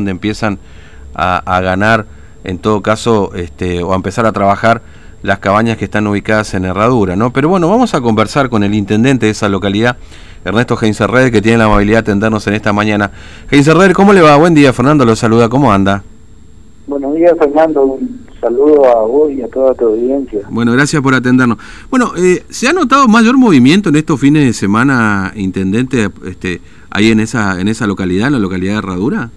donde empiezan a, ganar, en todo caso, este, o a empezar a trabajar las cabañas que están ubicadas en Herradura, ¿no? Pero bueno, vamos a conversar con el intendente de esa localidad, Ernesto Heinzerred, que tiene la amabilidad de atendernos en esta mañana. Heinzerred, ¿cómo le va? Buen día, Fernando lo saluda, ¿cómo anda? Buenos días, Fernando. Un saludo a vos y a toda tu audiencia. Bueno, gracias por atendernos. Bueno, eh, ¿se ha notado mayor movimiento en estos fines de semana, intendente, este, ahí en esa, en esa localidad, en la localidad de Herradura?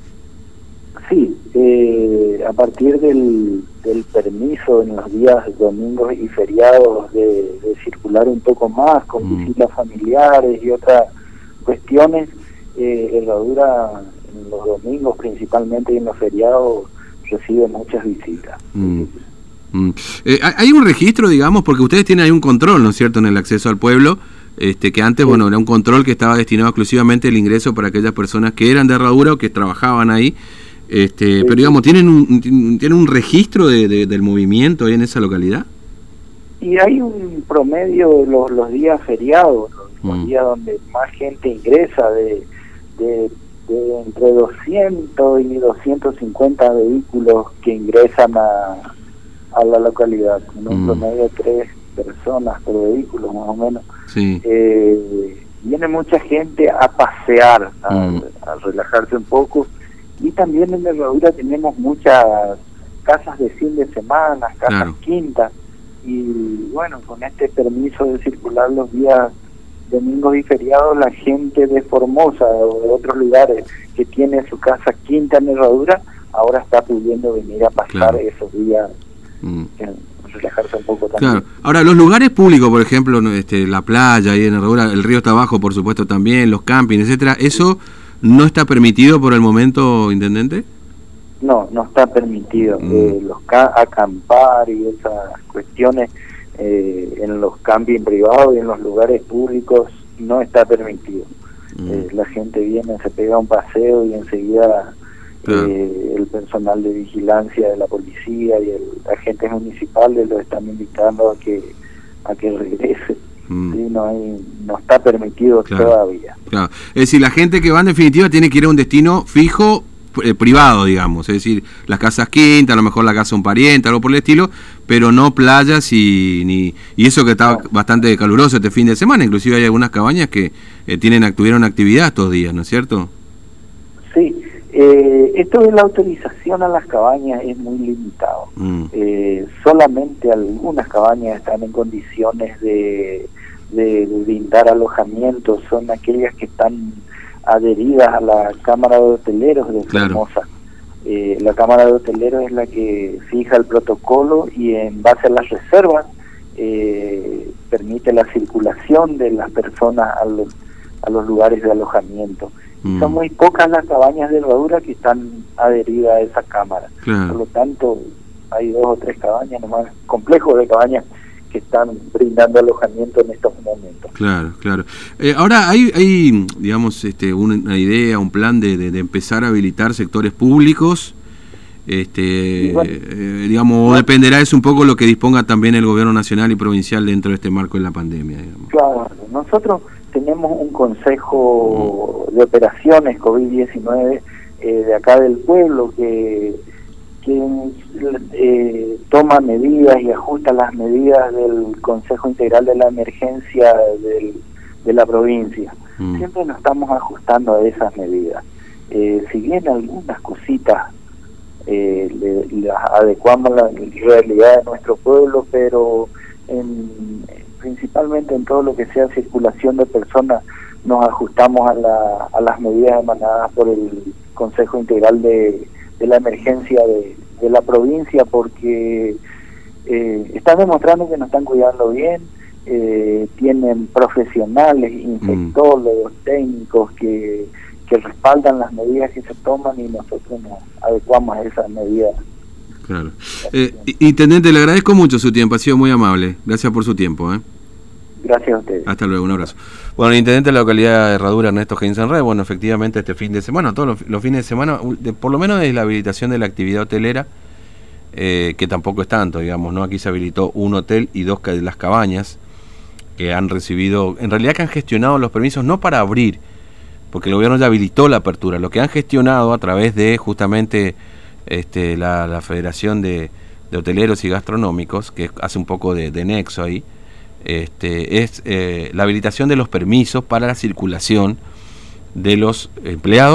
Sí, eh, a partir del, del, permiso en los días domingos y feriados de, circular un poco más con mm. visitas familiares y otras cuestiones, eh, Herradura en los domingos principalmente y en los feriados recibe muchas visitas. Mm. Mm. Eh, hay un registro, digamos, porque ustedes tienen ahí un control, ¿no es cierto?, en el acceso al pueblo, este, que antes, bueno, era un control que estaba destinado exclusivamente al ingreso para aquellas personas que eran de herradura o que trabajaban ahí. Este, Pero digamos, ¿tienen un, ¿tienen un registro de, del movimiento ahí en esa localidad? Y hay un promedio los, los días feriados, los, mm. días donde más gente ingresa de, de de entre 200 y 250 vehículos que ingresan a, a la localidad, un mm. promedio de tres personas por vehículo más o menos. Eh, viene mucha gente a pasear, mm. a, relajarse un poco y también en Herradura tenemos muchas casas de fin de semana, casas quintas y bueno, con este permiso de circular los días domingos y feriados la gente de Formosa o de otros lugares que tiene su casa quinta en Herradura, ahora está pudiendo venir a pasar esos días, mm. relajarse un poco también. Claro. Ahora, los lugares públicos, por ejemplo, este, la playa ahí en Herradura, el río está abajo, por supuesto, también, los campings, etcétera, ¿eso no está permitido por el momento, Intendente? No, no está permitido. Mm. Eh, los acampar y esas cuestiones eh, en los campings privados y en los lugares públicos no está permitido. Mm. Eh, la gente viene, se pega un paseo y enseguida eh, el personal de vigilancia de la policía y el agentes municipales lo están invitando a que a que regrese. Mm. no, hay, no está permitido todavía. Es decir, la gente que va en definitiva tiene que ir a un destino fijo eh, privado, digamos, es decir, las casas quintas, a lo mejor la casa de un pariente, algo por el estilo, pero no playas y ni y eso que está bastante caluroso este fin de semana, inclusive hay algunas cabañas que eh, tienen tuvieron actividad estos días, ¿no es cierto? Sí, eh, esto de la autorización a las cabañas es muy limitado. Mm. solamente algunas cabañas están en condiciones de, de brindar alojamiento, son aquellas que están adheridas a la Cámara de Hoteleros de Formosa. Eh, la Cámara de Hoteleros es la que fija el protocolo y en base a las reservas eh, permite la circulación de las personas a los, a los lugares de alojamiento. Mm. Son muy pocas las cabañas de herradura que están adheridas a esa cámara. Por lo tanto, hay dos o tres cabañas nomás, complejos de cabañas que están brindando alojamiento en estos momentos. Claro, claro. Eh, ahora hay, hay, digamos, este, una idea, un plan de, de, empezar a habilitar sectores públicos. Este, eh, digamos, dependerá es un poco lo que disponga también el gobierno nacional y provincial dentro de este marco de la pandemia. Claro, nosotros tenemos un consejo de operaciones COVID-19 eh, de acá del pueblo que quien eh, toma medidas y ajusta las medidas del Consejo Integral de la Emergencia de la provincia. Mm. Siempre nos estamos ajustando a esas medidas. Eh, si bien algunas cositas eh, las adecuamos a la realidad de nuestro pueblo, pero en, principalmente en todo lo que sea circulación de personas nos ajustamos a, la, a las medidas emanadas por el Consejo Integral de de la emergencia de, la provincia porque eh, están demostrando que nos están cuidando bien, eh, tienen profesionales, infectólogos, técnicos que, que respaldan las medidas que se toman y nosotros nos adecuamos a esas medidas. Claro. Eh, intendente, le agradezco mucho su tiempo, ha sido muy amable. Gracias por su tiempo. ¿eh? Gracias a ustedes. Hasta luego, un abrazo. Bueno, el intendente de la localidad de Herradura, Ernesto Red, bueno, efectivamente este fin de semana, todos los, fines de semana, por lo menos es la habilitación de la actividad hotelera, eh, que tampoco es tanto, digamos, ¿no? Aquí se habilitó un hotel y dos de las cabañas que han recibido, en realidad que han gestionado los permisos no para abrir, porque el gobierno ya habilitó la apertura. Lo que han gestionado a través de justamente este, la, Federación de, Hoteleros y Gastronómicos, que hace un poco de, nexo ahí, este, es eh, la habilitación de los permisos para la circulación de los empleados.